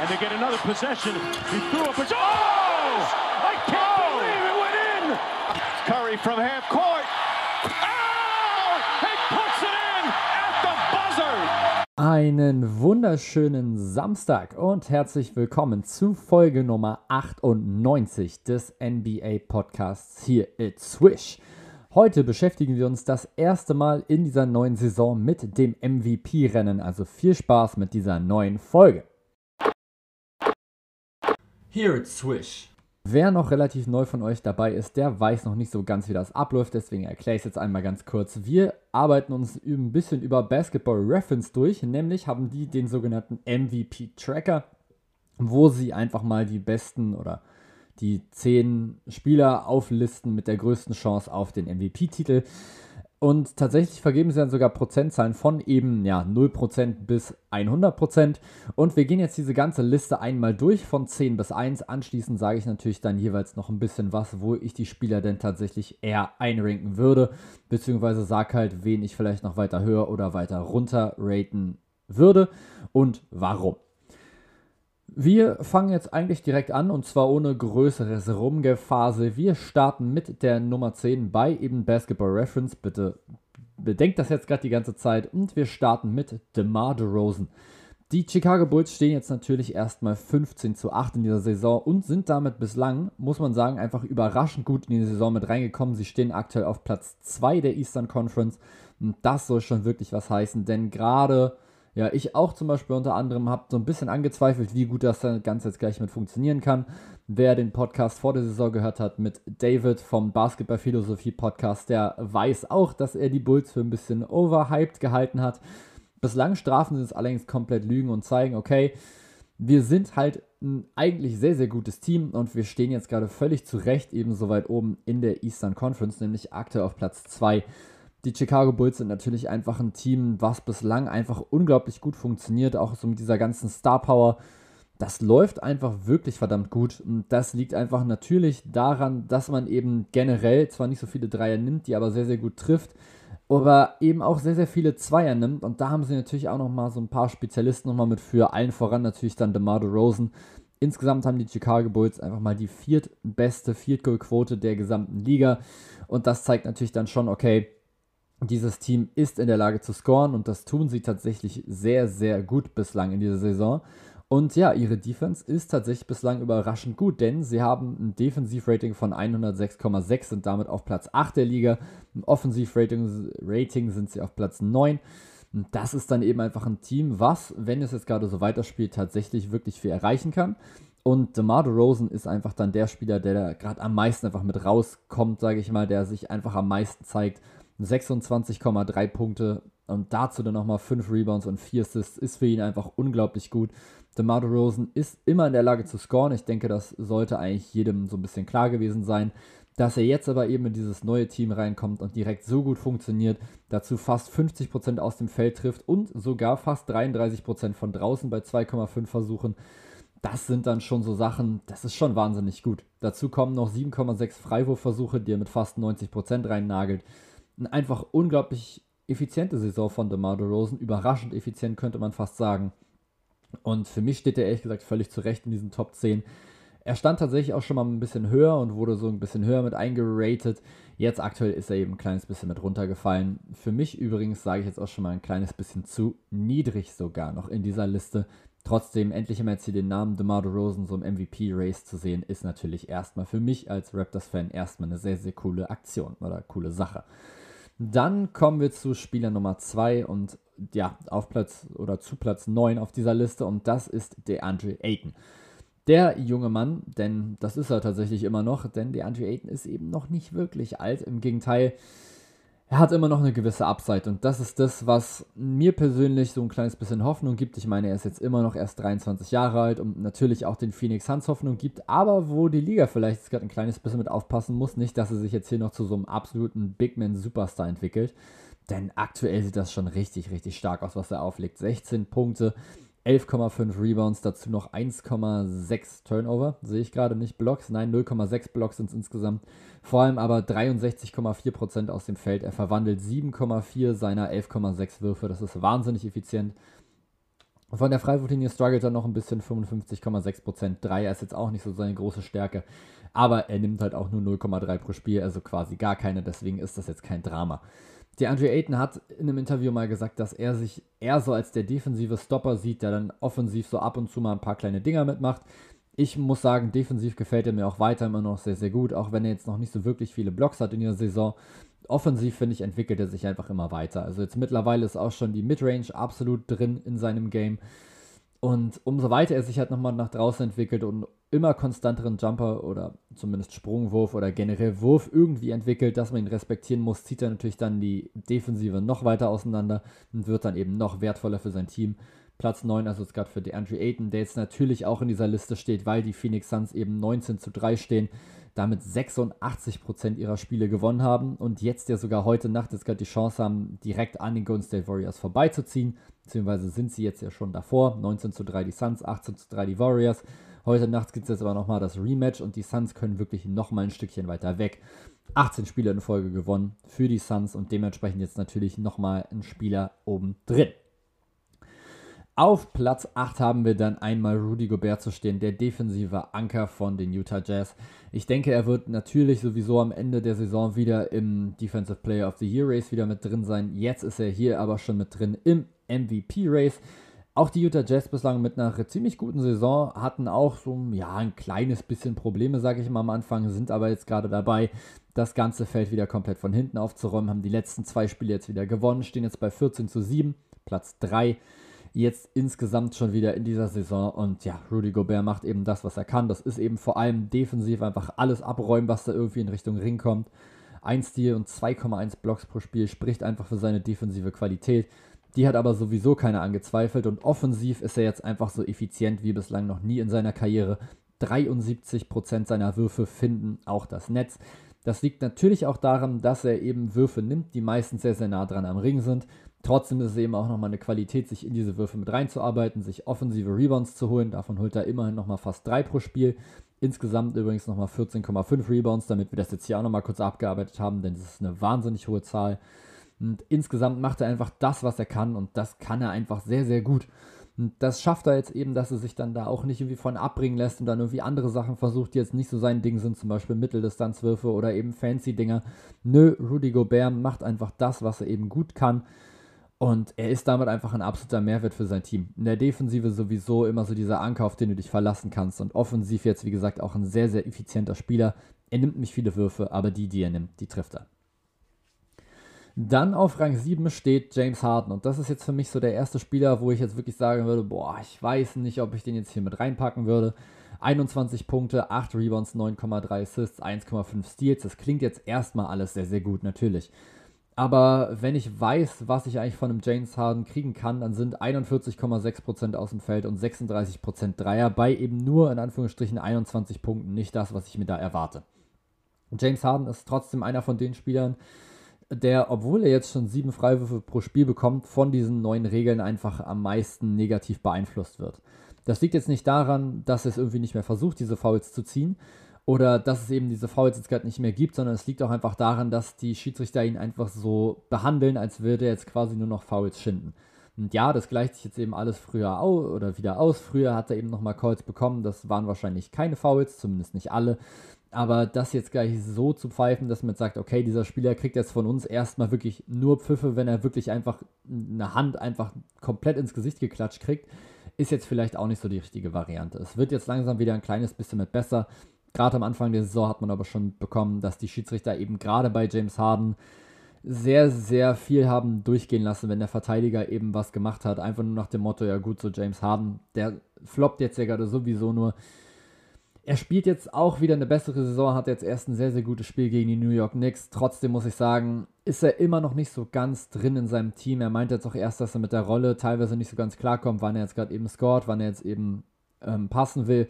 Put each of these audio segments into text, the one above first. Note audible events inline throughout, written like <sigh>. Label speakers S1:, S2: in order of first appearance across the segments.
S1: and they get another possession. He threw up a... Oh! I can't believe it went in! Curry from half court. Oh! He puts it in at the buzzer!
S2: Einen wunderschönen Samstag und herzlich willkommen zu Folge Nummer 98 des NBA Podcasts hier at Swish. Heute beschäftigen wir uns das erste Mal in dieser neuen Saison mit dem MVP-Rennen, also viel Spaß mit dieser neuen Folge. Here at Swish. Wer noch relativ neu von euch dabei ist, der weiß noch nicht so ganz, wie das abläuft, deswegen erkläre ich es jetzt einmal ganz kurz. Wir arbeiten uns ein bisschen über Basketball Reference durch, nämlich haben die den sogenannten MVP Tracker, wo sie einfach mal die besten oder die zehn Spieler auflisten mit der größten Chance auf den MVP-Titel. Und tatsächlich vergeben sie dann sogar Prozentzahlen von eben ja, 0% bis 100%. Und wir gehen jetzt diese ganze Liste einmal durch von 10 bis 1. Anschließend sage ich natürlich dann jeweils noch ein bisschen was, wo ich die Spieler denn tatsächlich eher einranken würde. Beziehungsweise sage halt, wen ich vielleicht noch weiter höher oder weiter runter raten würde und warum. Wir fangen jetzt eigentlich direkt an und zwar ohne größeres Rumgephase. Wir starten mit der Nummer 10 bei eben Basketball Reference. Bitte bedenkt das jetzt gerade die ganze Zeit. Und wir starten mit DeMar DeRozan. Die Chicago Bulls stehen jetzt natürlich erstmal 15 zu 8 in dieser Saison und sind damit bislang, muss man sagen, einfach überraschend gut in die Saison mit reingekommen. Sie stehen aktuell auf Platz 2 der Eastern Conference und das soll schon wirklich was heißen, denn gerade ja, ich auch zum Beispiel unter anderem habe so ein bisschen angezweifelt, wie gut das Ganze jetzt gleich mit funktionieren kann. Wer den Podcast vor der Saison gehört hat mit David vom Basketball Philosophie Podcast, der weiß auch, dass er die Bulls für ein bisschen overhyped gehalten hat. Bislang strafen sie es allerdings komplett Lügen und zeigen, okay, wir sind halt ein eigentlich sehr, sehr gutes Team und wir stehen jetzt gerade völlig zu Recht eben so weit oben in der Eastern Conference, nämlich aktuell auf Platz 2 die Chicago Bulls sind natürlich einfach ein Team, was bislang einfach unglaublich gut funktioniert, auch so mit dieser ganzen Star Power. Das läuft einfach wirklich verdammt gut. Und das liegt einfach natürlich daran, dass man eben generell zwar nicht so viele Dreier nimmt, die aber sehr, sehr gut trifft, aber eben auch sehr, sehr viele Zweier nimmt. Und da haben sie natürlich auch nochmal so ein paar Spezialisten nochmal mit für. Allen voran natürlich dann DeMar Rosen. Insgesamt haben die Chicago Bulls einfach mal die viertbeste Field Goal Quote der gesamten Liga. Und das zeigt natürlich dann schon, okay, dieses Team ist in der Lage zu scoren und das tun sie tatsächlich sehr, sehr gut bislang in dieser Saison. Und ja, ihre Defense ist tatsächlich bislang überraschend gut, denn sie haben ein Defensivrating von 106,6, sind damit auf Platz 8 der Liga. Im Offensivrating Rating sind sie auf Platz 9. Und das ist dann eben einfach ein Team, was, wenn es jetzt gerade so weiterspielt, tatsächlich wirklich viel erreichen kann. Und DeMar DeRozan ist einfach dann der Spieler, der da gerade am meisten einfach mit rauskommt, sage ich mal, der sich einfach am meisten zeigt 26,3 Punkte und dazu dann nochmal 5 Rebounds und 4 Assists ist für ihn einfach unglaublich gut. DeMar Rosen ist immer in der Lage zu scoren. Ich denke, das sollte eigentlich jedem so ein bisschen klar gewesen sein. Dass er jetzt aber eben in dieses neue Team reinkommt und direkt so gut funktioniert, dazu fast 50% aus dem Feld trifft und sogar fast 33% von draußen bei 2,5 Versuchen. Das sind dann schon so Sachen, das ist schon wahnsinnig gut. Dazu kommen noch 7,6 Freiwurfversuche, die er mit fast 90% reinnagelt eine einfach unglaublich effiziente Saison von DeMar DeRozan. Überraschend effizient, könnte man fast sagen. Und für mich steht er ehrlich gesagt völlig zurecht in diesen Top 10. Er stand tatsächlich auch schon mal ein bisschen höher und wurde so ein bisschen höher mit eingeratet. Jetzt aktuell ist er eben ein kleines bisschen mit runtergefallen. Für mich übrigens sage ich jetzt auch schon mal ein kleines bisschen zu niedrig sogar noch in dieser Liste. Trotzdem, endlich einmal jetzt hier den Namen DeMar DeRozan so im MVP-Race zu sehen, ist natürlich erstmal für mich als Raptors-Fan erstmal eine sehr, sehr coole Aktion oder coole Sache. Dann kommen wir zu Spieler Nummer 2 und ja, auf Platz oder zu Platz 9 auf dieser Liste und das ist DeAndre Ayton. Der junge Mann, denn das ist er tatsächlich immer noch, denn DeAndre Ayton ist eben noch nicht wirklich alt. Im Gegenteil, er hat immer noch eine gewisse Upside und das ist das, was mir persönlich so ein kleines bisschen Hoffnung gibt. Ich meine, er ist jetzt immer noch erst 23 Jahre alt und natürlich auch den Phoenix Suns Hoffnung gibt, aber wo die Liga vielleicht gerade ein kleines bisschen mit aufpassen muss, nicht, dass er sich jetzt hier noch zu so einem absoluten Big Man Superstar entwickelt. Denn aktuell sieht das schon richtig, richtig stark aus, was er auflegt. 16 Punkte, 11,5 Rebounds, dazu noch 1,6 Turnover. Sehe ich gerade nicht Blocks, nein, 0,6 Blocks sind es insgesamt. Vor allem aber 63,4% aus dem Feld. Er verwandelt 7,4 seiner 11,6 Würfe. Das ist wahnsinnig effizient. Von der Freiwurflinie struggelt er noch ein bisschen, 55,6%. Dreier ist jetzt auch nicht so seine große Stärke. Aber er nimmt halt auch nur 0,3 pro Spiel, also quasi gar keine. Deswegen ist das jetzt kein Drama. Der Andre Ayton hat in einem Interview mal gesagt, dass er sich eher so als der defensive Stopper sieht, der dann offensiv so ab und zu mal ein paar kleine Dinger mitmacht. Ich muss sagen, defensiv gefällt er mir auch weiter immer noch sehr, sehr gut, auch wenn er jetzt noch nicht so wirklich viele Blocks hat in der Saison. Offensiv, finde ich, entwickelt er sich einfach immer weiter. Also jetzt mittlerweile ist auch schon die Midrange absolut drin in seinem Game. Und umso weiter er sich halt nochmal nach draußen entwickelt und immer konstanteren Jumper oder zumindest Sprungwurf oder generell Wurf irgendwie entwickelt, dass man ihn respektieren muss, zieht er natürlich dann die Defensive noch weiter auseinander und wird dann eben noch wertvoller für sein Team. Platz 9, also jetzt gerade für DeAndre Ayton, der jetzt natürlich auch in dieser Liste steht, weil die Phoenix Suns eben 19 zu 3 stehen, damit 86% ihrer Spiele gewonnen haben und jetzt ja sogar heute Nacht jetzt gerade die Chance haben, direkt an den Golden State Warriors vorbeizuziehen, beziehungsweise sind sie jetzt ja schon davor, 19 zu 3 die Suns, 18 zu 3 die Warriors. Heute Nacht gibt es jetzt aber nochmal das Rematch und die Suns können wirklich nochmal ein Stückchen weiter weg. 18 Spiele in Folge gewonnen für die Suns und dementsprechend jetzt natürlich nochmal ein Spieler oben drin. Auf Platz 8 haben wir dann einmal Rudy Gobert zu stehen, der defensive Anker von den Utah Jazz. Ich denke, er wird natürlich sowieso am Ende der Saison wieder im Defensive Player of the Year Race wieder mit drin sein. Jetzt ist er hier aber schon mit drin im MVP Race. Auch die Utah Jazz bislang mit einer ziemlich guten Saison hatten auch so ja, ein kleines bisschen Probleme, sage ich mal am Anfang, sind aber jetzt gerade dabei, das ganze Feld wieder komplett von hinten aufzuräumen, haben die letzten zwei Spiele jetzt wieder gewonnen, stehen jetzt bei 14 zu 7, Platz 3 jetzt insgesamt schon wieder in dieser Saison. Und ja, Rudy Gobert macht eben das, was er kann. Das ist eben vor allem defensiv einfach alles abräumen, was da irgendwie in Richtung Ring kommt. Ein Stil und 2,1 Blocks pro Spiel spricht einfach für seine defensive Qualität. Die hat aber sowieso keiner angezweifelt und offensiv ist er jetzt einfach so effizient wie bislang noch nie in seiner Karriere. 73% seiner Würfe finden auch das Netz. Das liegt natürlich auch daran, dass er eben Würfe nimmt, die meistens sehr, sehr nah dran am Ring sind. Trotzdem ist es eben auch nochmal eine Qualität, sich in diese Würfe mit reinzuarbeiten, sich offensive Rebounds zu holen. Davon holt er immerhin nochmal fast drei pro Spiel. Insgesamt übrigens nochmal 14,5 Rebounds, damit wir das jetzt hier auch nochmal kurz abgearbeitet haben, denn das ist eine wahnsinnig hohe Zahl. Und insgesamt macht er einfach das, was er kann und das kann er einfach sehr, sehr gut. Und das schafft er jetzt eben, dass er sich dann da auch nicht irgendwie von abbringen lässt und dann irgendwie andere Sachen versucht, die jetzt nicht so sein Ding sind, zum Beispiel Mitteldistanzwürfe oder eben fancy Dinger. Nö, Rudy Gobert macht einfach das, was er eben gut kann. Und er ist damit einfach ein absoluter Mehrwert für sein Team. In der Defensive sowieso immer so dieser Anker, auf den du dich verlassen kannst. Und offensiv jetzt, wie gesagt, auch ein sehr, sehr effizienter Spieler. Er nimmt nicht viele Würfe, aber die, die er nimmt, die trifft er. Dann auf Rang 7 steht James Harden. Und das ist jetzt für mich so der erste Spieler, wo ich jetzt wirklich sagen würde, boah, ich weiß nicht, ob ich den jetzt hier mit reinpacken würde. 21 Punkte, 8 Rebounds, 9,3 Assists, 1,5 Steals. Das klingt jetzt erstmal alles sehr, sehr gut, natürlich. Aber wenn ich weiß, was ich eigentlich von einem James Harden kriegen kann, dann sind 41,6% aus dem Feld und 36% Dreier bei eben nur in Anführungsstrichen 21 Punkten nicht das, was ich mir da erwarte. James Harden ist trotzdem einer von den Spielern, der, obwohl er jetzt schon sieben Freiwürfe pro Spiel bekommt, von diesen neuen Regeln einfach am meisten negativ beeinflusst wird. Das liegt jetzt nicht daran, dass er es irgendwie nicht mehr versucht, diese Fouls zu ziehen, oder dass es eben diese Fouls jetzt gerade nicht mehr gibt, sondern es liegt auch einfach daran, dass die Schiedsrichter ihn einfach so behandeln, als würde er jetzt quasi nur noch Fouls schinden. Und ja, das gleicht sich jetzt eben alles früher aus oder wieder aus. Früher hat er eben nochmal Calls bekommen, das waren wahrscheinlich keine Fouls, zumindest nicht alle. Aber das jetzt gleich so zu pfeifen, dass man sagt, okay, dieser Spieler kriegt jetzt von uns erstmal wirklich nur Pfiffe, wenn er wirklich einfach eine Hand einfach komplett ins Gesicht geklatscht kriegt, ist jetzt vielleicht auch nicht so die richtige Variante. Es wird jetzt langsam wieder ein kleines bisschen mit besser. Gerade am Anfang der Saison hat man aber schon bekommen, dass die Schiedsrichter eben gerade bei James Harden sehr, sehr viel haben durchgehen lassen, wenn der Verteidiger eben was gemacht hat. Einfach nur nach dem Motto, ja gut, so James Harden, der floppt jetzt ja gerade sowieso nur. Er spielt jetzt auch wieder eine bessere Saison, hat jetzt erst ein sehr, sehr gutes Spiel gegen die New York Knicks. Trotzdem muss ich sagen, ist er immer noch nicht so ganz drin in seinem Team. Er meint jetzt auch erst, dass er mit der Rolle teilweise nicht so ganz klarkommt, wann er jetzt gerade eben scored, wann er jetzt eben ähm, passen will.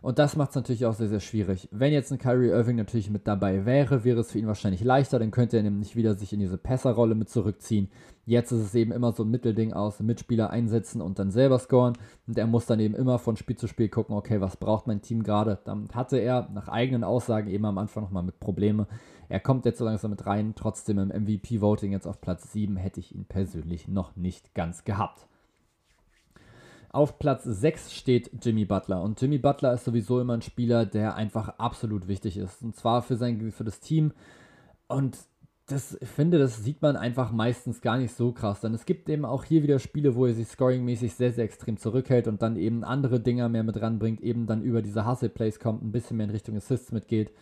S2: Und das macht es natürlich auch sehr, sehr schwierig. Wenn jetzt ein Kyrie Irving natürlich mit dabei wäre, wäre es für ihn wahrscheinlich leichter, dann könnte er nämlich wieder sich in diese Passerrolle mit zurückziehen. Jetzt ist es eben immer so ein Mittelding aus, Mitspieler einsetzen und dann selber scoren. Und er muss dann eben immer von Spiel zu Spiel gucken, okay, was braucht mein Team gerade. Damit hatte er nach eigenen Aussagen eben am Anfang nochmal mit Probleme. Er kommt jetzt so langsam mit rein, trotzdem im MVP-Voting jetzt auf Platz 7 hätte ich ihn persönlich noch nicht ganz gehabt. Auf Platz 6 steht Jimmy Butler. Und Jimmy Butler ist sowieso immer ein Spieler, der einfach absolut wichtig ist. Und zwar für, sein, für das Team. Und das, ich finde, das sieht man einfach meistens gar nicht so krass. Denn es gibt eben auch hier wieder Spiele, wo er sich scoringmäßig sehr, sehr extrem zurückhält und dann eben andere Dinger mehr mit ranbringt, eben dann über diese Hustle-Plays kommt, ein bisschen mehr in Richtung Assists mitgeht.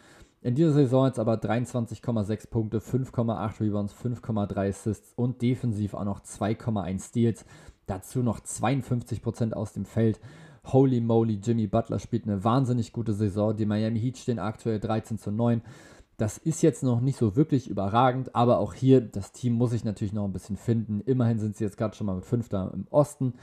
S2: In dieser Saison jetzt aber 23,6 Punkte, 5,8 Rebounds, 5,3 Assists und defensiv auch noch 2,1 Steals. Dazu noch 52% aus dem Feld. Holy moly, Jimmy Butler spielt eine wahnsinnig gute Saison. Die Miami Heat stehen aktuell 13 zu 9. Das ist jetzt noch nicht so wirklich überragend, aber auch hier, das Team muss sich natürlich noch ein bisschen finden. Immerhin sind sie jetzt gerade schon mal mit Fünfter im Osten,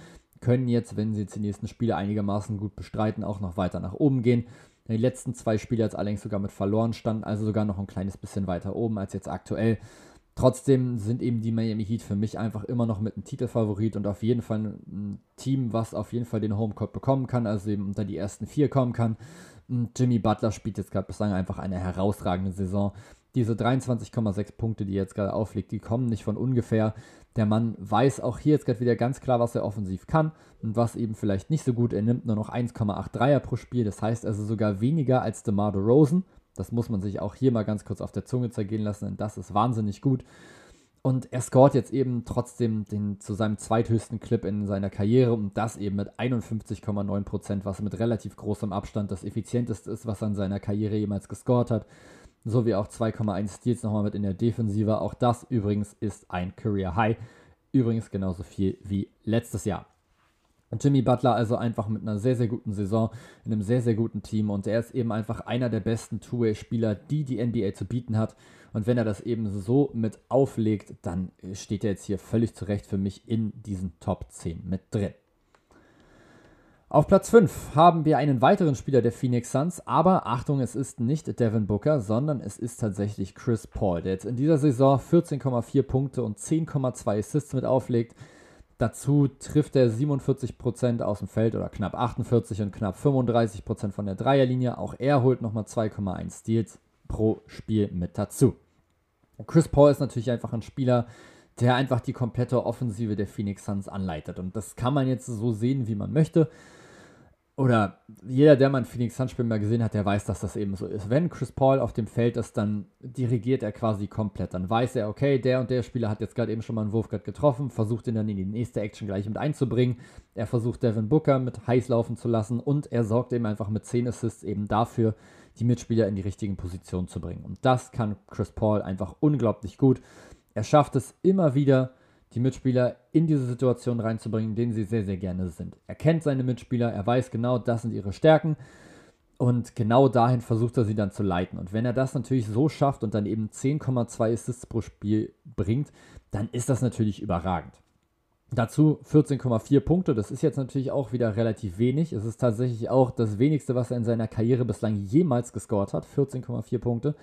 S2: können jetzt, wenn sie jetzt die nächsten Spiele einigermaßen gut bestreiten, auch noch weiter nach oben gehen. Die letzten zwei Spiele jetzt allerdings sogar mit verloren standen, also sogar noch ein kleines bisschen weiter oben als jetzt aktuell. Trotzdem sind eben die Miami Heat für mich einfach immer noch mit einem Titelfavorit und auf jeden Fall ein Team, was auf jeden Fall den Homecourt bekommen kann, also eben unter die ersten vier kommen kann. Jimmy Butler spielt jetzt gerade bislang einfach eine herausragende Saison. Diese 23,6 Punkte, die er jetzt gerade auflegt, die kommen nicht von ungefähr. Der Mann weiß auch hier jetzt gerade wieder ganz klar, was er offensiv kann und was eben vielleicht nicht so gut. Er nimmt nur noch 1,8 Dreier pro Spiel, das heißt also sogar weniger als DeMar Rosen. Das muss man sich auch hier mal ganz kurz auf der Zunge zergehen lassen, denn das ist wahnsinnig gut. Und er scoret jetzt eben trotzdem den zu seinem zweithöchsten Clip in seiner Karriere und das eben mit 51,9%, was mit relativ großem Abstand das effizienteste ist, was er in seiner Karriere jemals gescored hat. So wie auch 2,1 Steals nochmal mit in der Defensive. Auch das übrigens ist ein Career High. Übrigens genauso viel wie letztes Jahr. Jimmy Butler also einfach mit einer sehr, sehr guten Saison, in einem sehr, sehr guten Team und er ist eben einfach einer der besten Two-Way-Spieler, die die NBA zu bieten hat. Und wenn er das eben so mit auflegt, dann steht er jetzt hier völlig zurecht für mich in diesen Top 10 mit drin. Auf Platz 5 haben wir einen weiteren Spieler der Phoenix Suns, aber Achtung, es ist nicht Devin Booker, sondern es ist tatsächlich Chris Paul, der jetzt in dieser Saison 14,4 Punkte und 10,2 Assists mit auflegt. Dazu trifft er 47% aus dem Feld oder knapp 48 und knapp 35% von der Dreierlinie. Auch er holt nochmal 2,1 Steals pro Spiel mit dazu. Chris Paul ist natürlich einfach ein Spieler, der einfach die komplette Offensive der Phoenix Suns anleitet. Und das kann man jetzt so sehen, wie man möchte oder jeder, der mal ein Phoenix Suns Spiel mal gesehen hat, der weiß, dass das eben so ist. Wenn Chris Paul auf dem Feld ist, dann dirigiert er quasi komplett. Dann weiß er, okay, der und der Spieler hat jetzt gerade eben schon mal einen Wurf gerade getroffen, versucht ihn dann in die nächste Action gleich mit einzubringen. Er versucht Devin Booker mit heiß laufen zu lassen und er sorgt eben einfach mit 10 Assists eben dafür, die Mitspieler in die richtigen Positionen zu bringen. Und das kann Chris Paul einfach unglaublich gut. Er schafft es immer wieder, die Mitspieler in diese Situation reinzubringen, denen sie sehr, sehr gerne sind. Er kennt seine Mitspieler, er weiß genau, das sind ihre Stärken und genau dahin versucht er sie dann zu leiten. Und wenn er das natürlich so schafft und dann eben 10,2 Assists pro Spiel bringt, dann ist das natürlich überragend. Dazu 14,4 Punkte, das ist jetzt natürlich auch wieder relativ wenig. Es ist tatsächlich auch das wenigste, was er in seiner Karriere bislang jemals gescored hat, 14,4 Punkte.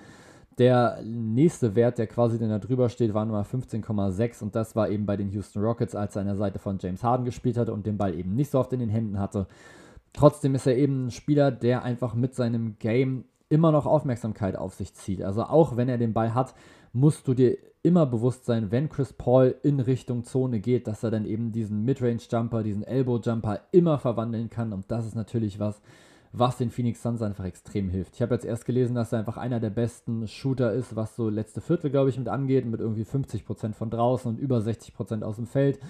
S2: Der nächste Wert, der quasi dann da drüber steht, war Nummer 15,6 und das war eben bei den Houston Rockets, als er an der Seite von James Harden gespielt hatte und den Ball eben nicht so oft in den Händen hatte. Trotzdem ist er eben ein Spieler, der einfach mit seinem Game immer noch Aufmerksamkeit auf sich zieht. Also auch wenn er den Ball hat, musst du dir immer bewusst sein, wenn Chris Paul in Richtung Zone geht, dass er dann eben diesen Midrange-Jumper, diesen Elbow-Jumper immer verwandeln kann. Und das ist natürlich was, was den Phoenix Suns einfach extrem hilft. Ich habe jetzt erst gelesen, dass er einfach einer der besten Shooter ist, was so letzte Viertel, glaube ich, mit angeht, mit irgendwie 50% von draußen und über 60% aus dem Feld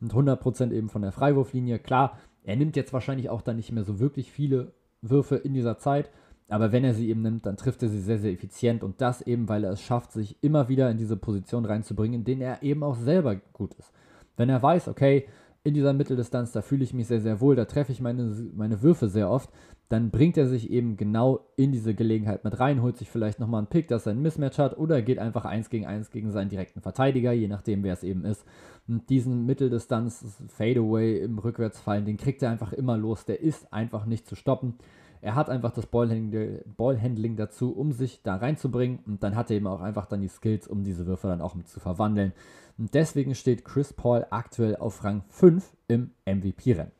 S2: und 100% eben von der Freiwurflinie. Klar, er nimmt jetzt wahrscheinlich auch dann nicht mehr so wirklich viele Würfe in dieser Zeit, aber wenn er sie eben nimmt, dann trifft er sie sehr, sehr effizient und das eben, weil er es schafft, sich immer wieder in diese Position reinzubringen, in denen er eben auch selber gut ist. Wenn er weiß, okay, in dieser Mitteldistanz, da fühle ich mich sehr, sehr wohl, da treffe ich meine, meine Würfe sehr oft, dann bringt er sich eben genau in diese Gelegenheit mit rein, holt sich vielleicht nochmal einen Pick, dass er ein Mismatch hat, oder geht einfach eins gegen eins gegen seinen direkten Verteidiger, je nachdem, wer es eben ist. Und diesen Mitteldistanz Fadeaway im Rückwärtsfallen, den kriegt er einfach immer los, der ist einfach nicht zu stoppen. Er hat einfach das Ballhandling, dazu, um sich da reinzubringen und dann hat er eben auch einfach dann die Skills, um diese Würfe dann auch zu verwandeln. Und deswegen steht Chris Paul aktuell auf Rang 5 im MVP-Rennen.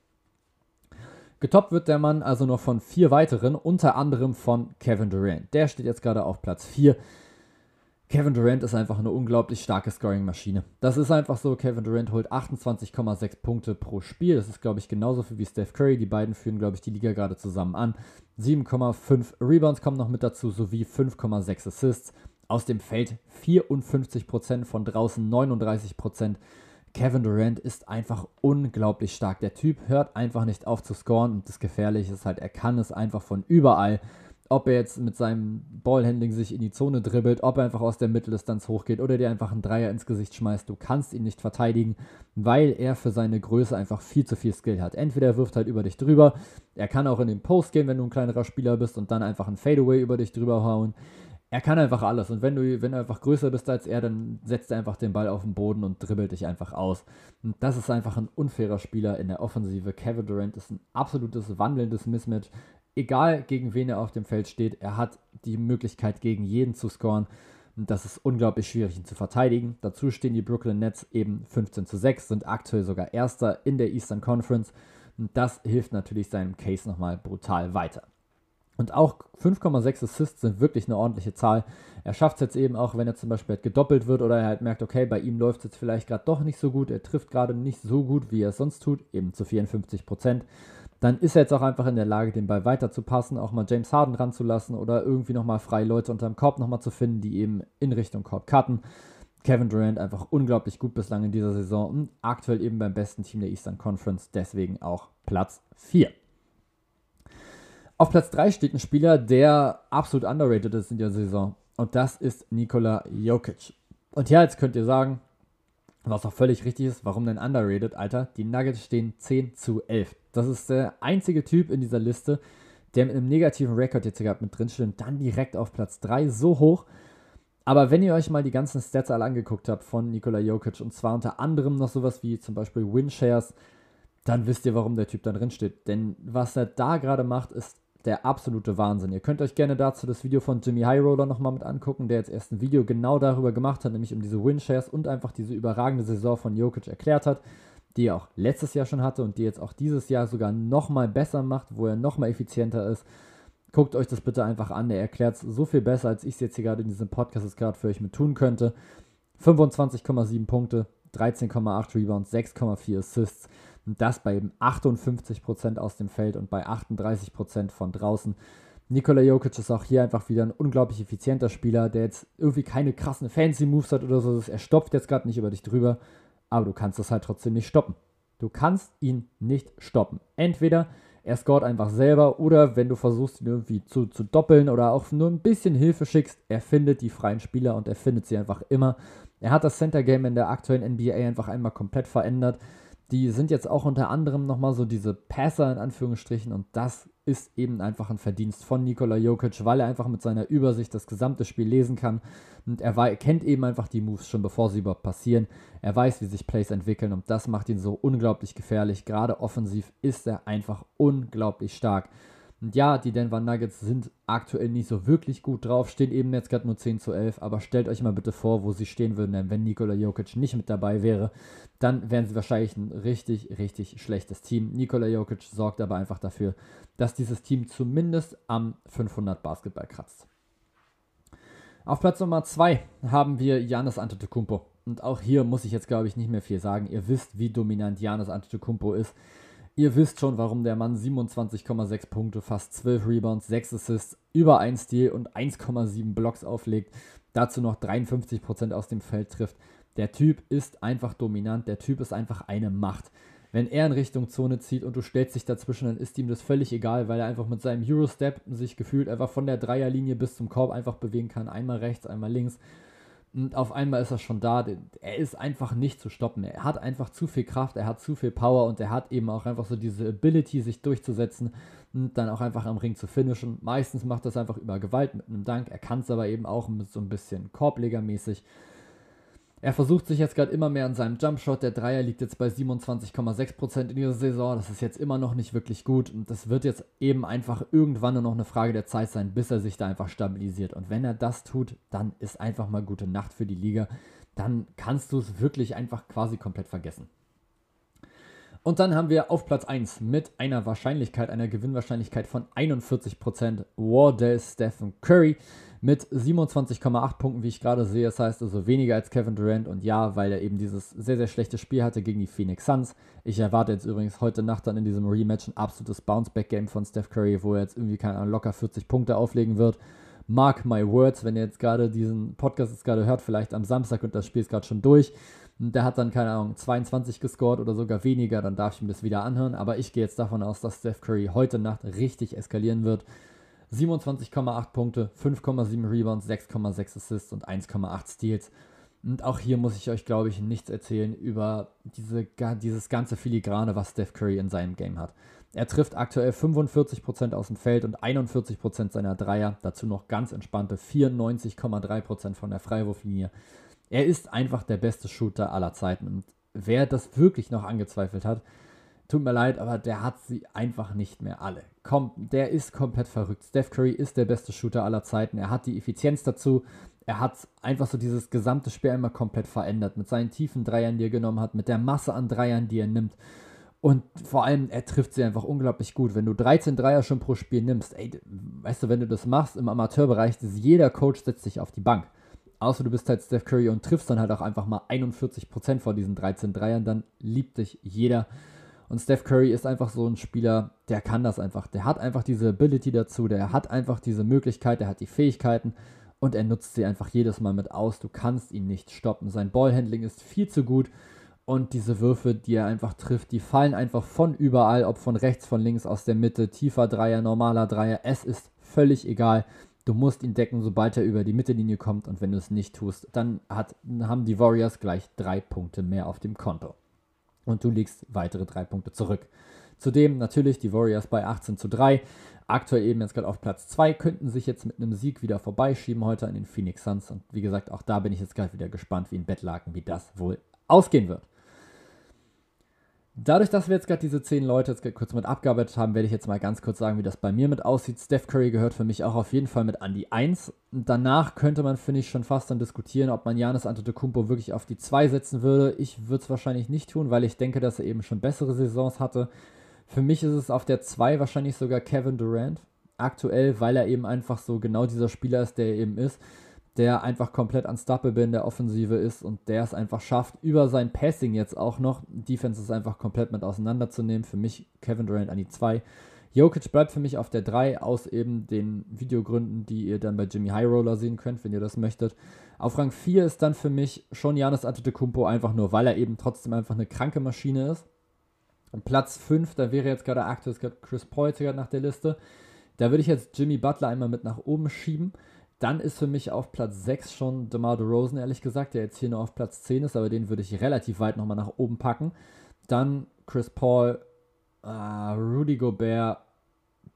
S2: Getoppt wird der Mann also noch von vier weiteren, unter anderem von Kevin Durant. Der steht jetzt gerade auf Platz 4. Kevin Durant ist einfach eine unglaublich starke Scoring-Maschine. Das ist einfach so. Kevin Durant holt 28,6 Punkte pro Spiel. Das ist, glaube ich, genauso viel wie Steph Curry. Die beiden führen, glaube ich, die Liga gerade zusammen an. 7,5 Rebounds kommen noch mit dazu, sowie 5,6 Assists. Aus dem Feld 54%, von draußen 39%. Kevin Durant ist einfach unglaublich stark. Der Typ hört einfach nicht auf zu scoren und das Gefährliche ist halt, er kann es einfach von überall ob er jetzt mit seinem Ballhandling sich in die Zone dribbelt, ob er einfach aus der Mitteldistanz hochgeht oder dir einfach einen Dreier ins Gesicht schmeißt, du kannst ihn nicht verteidigen, weil er für seine Größe einfach viel zu viel Skill hat. Entweder er wirft halt über dich drüber, er kann auch in den Post gehen, wenn du ein kleinerer Spieler bist und dann einfach ein Fadeaway über dich drüber hauen. Er kann einfach alles und wenn du, wenn du einfach größer bist als er, dann setzt er einfach den Ball auf den Boden und dribbelt dich einfach aus. Und das ist einfach ein unfairer Spieler in der Offensive. Kevin Durant ist ein absolutes wandelndes Mismatch egal gegen wen er auf dem Feld steht, er hat die Möglichkeit, gegen jeden zu scoren. Und das ist unglaublich schwierig, ihn zu verteidigen. Dazu stehen die Brooklyn Nets eben 15 zu 6, sind aktuell sogar Erster in der Eastern Conference. Und das hilft natürlich seinem Case nochmal brutal weiter. Und auch 5,6 Assists sind wirklich eine ordentliche Zahl. Er schafft es jetzt eben auch, wenn er zum Beispiel halt gedoppelt wird oder er halt merkt, okay, bei ihm läuft es jetzt vielleicht gerade doch nicht so gut. Er trifft gerade nicht so gut, wie er es sonst tut, eben zu 54 Prozent dann ist er jetzt auch einfach in der Lage, den Ball weiter zu passen, auch mal James Harden ranzulassen oder irgendwie nochmal frei Leute unterm Korb nochmal zu finden, die eben in Richtung Korb cutten. Kevin Durant einfach unglaublich gut bislang in dieser Saison und aktuell eben beim besten Team der Eastern Conference, deswegen auch Platz 4. Auf Platz 3 steht ein Spieler, der absolut underrated ist in der Saison und das ist Nikola Jokic. Und ja, jetzt könnt ihr sagen, was auch völlig richtig ist, warum denn underrated, Alter? Die Nuggets stehen 10 zu 11. Das ist der einzige Typ in dieser Liste, der mit einem negativen Rekord jetzt gerade mit drin steht und dann direkt auf Platz 3 so hoch. Aber wenn ihr euch mal die ganzen Stats alle angeguckt habt von Nikola Jokic und zwar unter anderem noch sowas wie zum Beispiel Winshares, dann wisst ihr, warum der Typ da drin steht. Denn was er da gerade macht, ist der absolute Wahnsinn. Ihr könnt euch gerne dazu das Video von Jimmy Highroller nochmal mit angucken, der jetzt erst ein Video genau darüber gemacht hat, nämlich um diese Winshares und einfach diese überragende Saison von Jokic erklärt hat, die er auch letztes Jahr schon hatte und die jetzt auch dieses Jahr sogar nochmal besser macht, wo er nochmal effizienter ist. Guckt euch das bitte einfach an. Er erklärt es so viel besser, als ich es jetzt hier gerade in diesem Podcast gerade für euch mit tun könnte. 25,7 Punkte, 13,8 Rebounds, 6,4 Assists. Und das bei 58% aus dem Feld und bei 38% von draußen. Nikola Jokic ist auch hier einfach wieder ein unglaublich effizienter Spieler, der jetzt irgendwie keine krassen fancy Moves hat oder so. Er stopft jetzt gerade nicht über dich drüber, aber du kannst das halt trotzdem nicht stoppen. Du kannst ihn nicht stoppen. Entweder er scoret einfach selber oder wenn du versuchst, ihn irgendwie zu, zu doppeln oder auch nur ein bisschen Hilfe schickst, er findet die freien Spieler und er findet sie einfach immer. Er hat das Center Game in der aktuellen NBA einfach einmal komplett verändert die sind jetzt auch unter anderem nochmal so diese Passer in Anführungsstrichen und das ist eben einfach ein Verdienst von Nikola Jokic, weil er einfach mit seiner Übersicht das gesamte Spiel lesen kann und er, er kennt eben einfach die Moves schon bevor sie überhaupt passieren. Er weiß, wie sich Plays entwickeln und das macht ihn so unglaublich gefährlich. Gerade offensiv ist er einfach unglaublich stark. Und ja, die Denver Nuggets sind aktuell nicht so wirklich gut drauf, stehen eben jetzt gerade nur 10 zu 11, aber stellt euch mal bitte vor, wo sie stehen würden, denn wenn Nikola Jokic nicht mit dabei wäre, dann wären sie wahrscheinlich ein richtig, richtig schlechtes Team. Nikola Jokic sorgt aber einfach dafür, dass dieses Team zumindest am 500 Basketball kratzt. Auf Platz Nummer 2 haben wir Janis Antetokounmpo. Und auch hier muss ich jetzt, glaube ich, nicht mehr viel sagen. Ihr wisst, wie dominant Janis Antetokounmpo ist. Ihr wisst schon, warum der Mann 27,6 Punkte, fast 12 Rebounds, 6 Assists, über 1 Steal und 1,7 Blocks auflegt. Dazu noch 53% aus dem Feld trifft. Der Typ ist einfach dominant, der Typ ist einfach eine Macht. Wenn er in Richtung Zone zieht und du stellst dich dazwischen, dann ist ihm das völlig egal, weil er einfach mit seinem Eurostep sich gefühlt einfach von der Dreierlinie bis zum Korb einfach bewegen kann. Einmal rechts, einmal links. Und auf einmal ist er schon da. Er ist einfach nicht zu stoppen. Er hat einfach zu viel Kraft, er hat zu viel Power und er hat eben auch einfach so diese Ability, sich durchzusetzen und dann auch einfach am Ring zu finishen. Meistens macht das einfach über Gewalt mit einem Dank. Er kann es aber eben auch mit so ein bisschen Korblegermäßig. Er versucht sich jetzt gerade immer mehr an seinem Jumpshot. Der Dreier liegt jetzt bei 27,6% in dieser Saison. Das ist jetzt immer noch nicht wirklich gut. Und das wird jetzt eben einfach irgendwann nur noch eine Frage der Zeit sein, bis er sich da einfach stabilisiert. Und wenn er das tut, dann ist einfach mal gute Nacht für die Liga. Dann kannst du es wirklich einfach quasi komplett vergessen. Und dann haben wir auf Platz 1 mit einer Wahrscheinlichkeit, einer Gewinnwahrscheinlichkeit von 41% Wardell Stephen Curry mit 27,8 Punkten, wie ich gerade sehe. Das heißt also weniger als Kevin Durant. Und ja, weil er eben dieses sehr, sehr schlechte Spiel hatte gegen die Phoenix Suns. Ich erwarte jetzt übrigens heute Nacht dann in diesem Rematch ein absolutes Bounceback-Game von Steph Curry, wo er jetzt irgendwie, keine Ahnung, locker 40 Punkte auflegen wird. Mark my words, wenn ihr jetzt gerade diesen Podcast jetzt gerade hört, vielleicht am Samstag und das Spiel ist gerade schon durch der hat dann, keine Ahnung, 22 gescored oder sogar weniger, dann darf ich mir das wieder anhören. Aber ich gehe jetzt davon aus, dass Steph Curry heute Nacht richtig eskalieren wird. 27,8 Punkte, 5,7 Rebounds, 6,6 Assists und 1,8 Steals. Und auch hier muss ich euch, glaube ich, nichts erzählen über diese, dieses ganze Filigrane, was Steph Curry in seinem Game hat. Er trifft aktuell 45% aus dem Feld und 41% seiner Dreier. Dazu noch ganz entspannte 94,3% von der Freiwurflinie. Er ist einfach der beste Shooter aller Zeiten. Und wer das wirklich noch angezweifelt hat, tut mir leid, aber der hat sie einfach nicht mehr alle. Komm, der ist komplett verrückt. Steph Curry ist der beste Shooter aller Zeiten. Er hat die Effizienz dazu. Er hat einfach so dieses gesamte Spiel einmal komplett verändert. Mit seinen tiefen Dreiern, die er genommen hat, mit der Masse an Dreiern, die er nimmt. Und vor allem, er trifft sie einfach unglaublich gut. Wenn du 13 Dreier schon pro Spiel nimmst, ey, weißt du, wenn du das machst im Amateurbereich, jeder Coach setzt sich auf die Bank. Außer du bist halt Steph Curry und triffst dann halt auch einfach mal 41% vor diesen 13 Dreiern, dann liebt dich jeder. Und Steph Curry ist einfach so ein Spieler, der kann das einfach. Der hat einfach diese Ability dazu, der hat einfach diese Möglichkeit, der hat die Fähigkeiten und er nutzt sie einfach jedes Mal mit aus. Du kannst ihn nicht stoppen. Sein Ballhandling ist viel zu gut und diese Würfe, die er einfach trifft, die fallen einfach von überall, ob von rechts, von links, aus der Mitte, tiefer Dreier, normaler Dreier. Es ist völlig egal. Du musst ihn decken, sobald er über die Mittellinie kommt und wenn du es nicht tust, dann hat, haben die Warriors gleich drei Punkte mehr auf dem Konto. Und du legst weitere drei Punkte zurück. Zudem natürlich die Warriors bei 18 zu 3. Aktuell eben jetzt gerade auf Platz 2, könnten sich jetzt mit einem Sieg wieder vorbeischieben heute an den Phoenix Suns. Und wie gesagt, auch da bin ich jetzt gerade wieder gespannt wie ein Bettlaken, wie das wohl ausgehen wird. Dadurch, dass wir jetzt gerade diese zehn Leute jetzt kurz mit abgearbeitet haben, werde ich jetzt mal ganz kurz sagen, wie das bei mir mit aussieht. Steph Curry gehört für mich auch auf jeden Fall mit an die 1. Und danach könnte man, finde ich, schon fast dann diskutieren, ob man Janis Antetokounmpo wirklich auf die 2 setzen würde. Ich würde es wahrscheinlich nicht tun, weil ich denke, dass er eben schon bessere Saisons hatte. Für mich ist es auf der 2 wahrscheinlich sogar Kevin Durant. Aktuell, weil er eben einfach so genau dieser Spieler ist, der er eben ist der einfach komplett unstoppable in der Offensive ist und der es einfach schafft, über sein Passing jetzt auch noch Defenses einfach komplett mit auseinanderzunehmen. Für mich Kevin Durant an die 2. Jokic bleibt für mich auf der 3 aus eben den Videogründen, die ihr dann bei Jimmy High Roller sehen könnt, wenn ihr das möchtet. Auf Rang 4 ist dann für mich schon Janis Antetokounmpo, einfach nur, weil er eben trotzdem einfach eine kranke Maschine ist. Und Platz 5, da wäre jetzt gerade aktuell Chris Paul jetzt nach der Liste. Da würde ich jetzt Jimmy Butler einmal mit nach oben schieben. Dann ist für mich auf Platz 6 schon DeMar DeRozan, ehrlich gesagt, der jetzt hier nur auf Platz 10 ist, aber den würde ich relativ weit nochmal nach oben packen. Dann Chris Paul, äh, Rudy Gobert,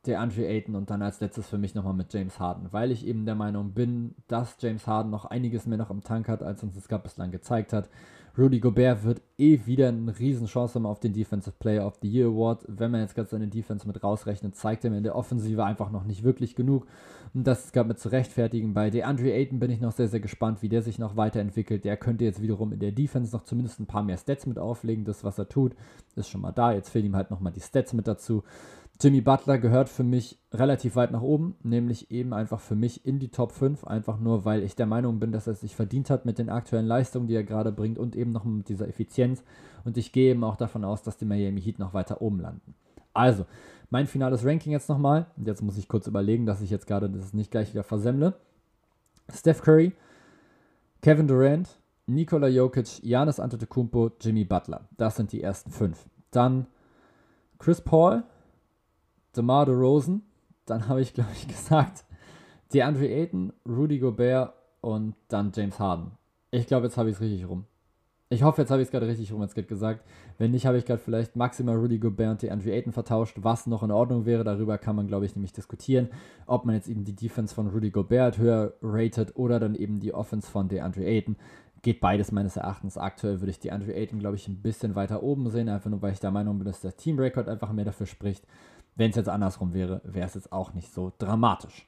S2: der Andre Ayton und dann als letztes für mich nochmal mit James Harden, weil ich eben der Meinung bin, dass James Harden noch einiges mehr noch im Tank hat, als uns das gerade bislang gezeigt hat. Rudy Gobert wird eh wieder eine Riesenchance haben auf den Defensive Player of the Year Award. Wenn man jetzt gerade seine Defense mit rausrechnet, zeigt er mir in der Offensive einfach noch nicht wirklich genug. Und das ist gerade mit zu rechtfertigen. Bei DeAndre Ayton bin ich noch sehr, sehr gespannt, wie der sich noch weiterentwickelt. Der könnte jetzt wiederum in der Defense noch zumindest ein paar mehr Stats mit auflegen. Das, was er tut, ist schon mal da. Jetzt fehlen ihm halt nochmal die Stats mit dazu. Jimmy Butler gehört für mich relativ weit nach oben, nämlich eben einfach für mich in die Top 5, einfach nur, weil ich der Meinung bin, dass er sich verdient hat mit den aktuellen Leistungen, die er gerade bringt und eben noch mit dieser Effizienz. Und ich gehe eben auch davon aus, dass die Miami Heat noch weiter oben landen. Also, mein finales Ranking jetzt nochmal. Und jetzt muss ich kurz überlegen, dass ich jetzt gerade das nicht gleich wieder versemmle. Steph Curry, Kevin Durant, Nikola Jokic, Janis Antetokounmpo, Jimmy Butler. Das sind die ersten fünf. Dann Chris Paul, DeMar DeRozan, dann habe ich, glaube ich, <laughs> gesagt, DeAndre Ayton, Rudy Gobert und dann James Harden. Ich glaube, jetzt habe ich es richtig rum. Ich hoffe, jetzt habe ich es gerade richtig rum jetzt gerade gesagt. Wenn nicht, habe ich gerade vielleicht maximal Rudy Gobert und DeAndre Ayton vertauscht, was noch in Ordnung wäre. Darüber kann man, glaube ich, nämlich diskutieren, ob man jetzt eben die Defense von Rudy Gobert höher rated oder dann eben die Offense von DeAndre Ayton. Geht beides meines Erachtens. Aktuell würde ich DeAndre Ayton, glaube ich, ein bisschen weiter oben sehen, einfach nur, weil ich der Meinung bin, dass der Team-Record einfach mehr dafür spricht. Wenn es jetzt andersrum wäre, wäre es jetzt auch nicht so dramatisch.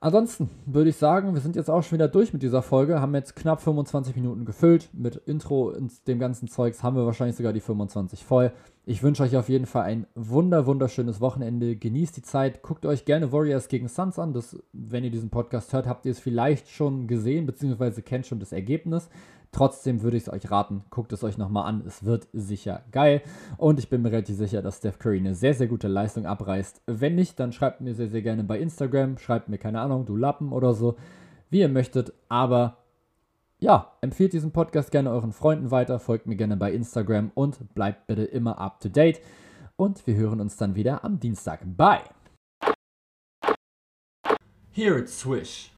S2: ansonsten würde ich sagen, wir sind jetzt auch schon wieder durch mit dieser Folge, haben jetzt knapp 25 Minuten gefüllt. Mit Intro und dem ganzen Zeugs haben wir wahrscheinlich sogar die 25 voll. Ich wünsche euch auf jeden Fall ein wunder, wunderschönes Wochenende. Genießt die Zeit. Guckt euch gerne Warriors gegen Suns an. Das, wenn ihr diesen Podcast hört, habt ihr es vielleicht schon gesehen, beziehungsweise kennt schon das Ergebnis. Trotzdem würde ich es euch raten, guckt es euch nochmal an. Es wird sicher geil. Und ich bin mir relativ sicher, dass Steph Curry eine sehr, sehr gute Leistung abreißt. Wenn nicht, dann schreibt mir sehr, sehr gerne bei Instagram. Schreibt mir, keine Ahnung, du Lappen oder so, wie ihr möchtet. Aber ja, empfehlt diesen Podcast gerne euren Freunden weiter. Folgt mir gerne bei Instagram und bleibt bitte immer up to date. Und wir hören uns dann wieder am Dienstag. Bye! Here it's Swish.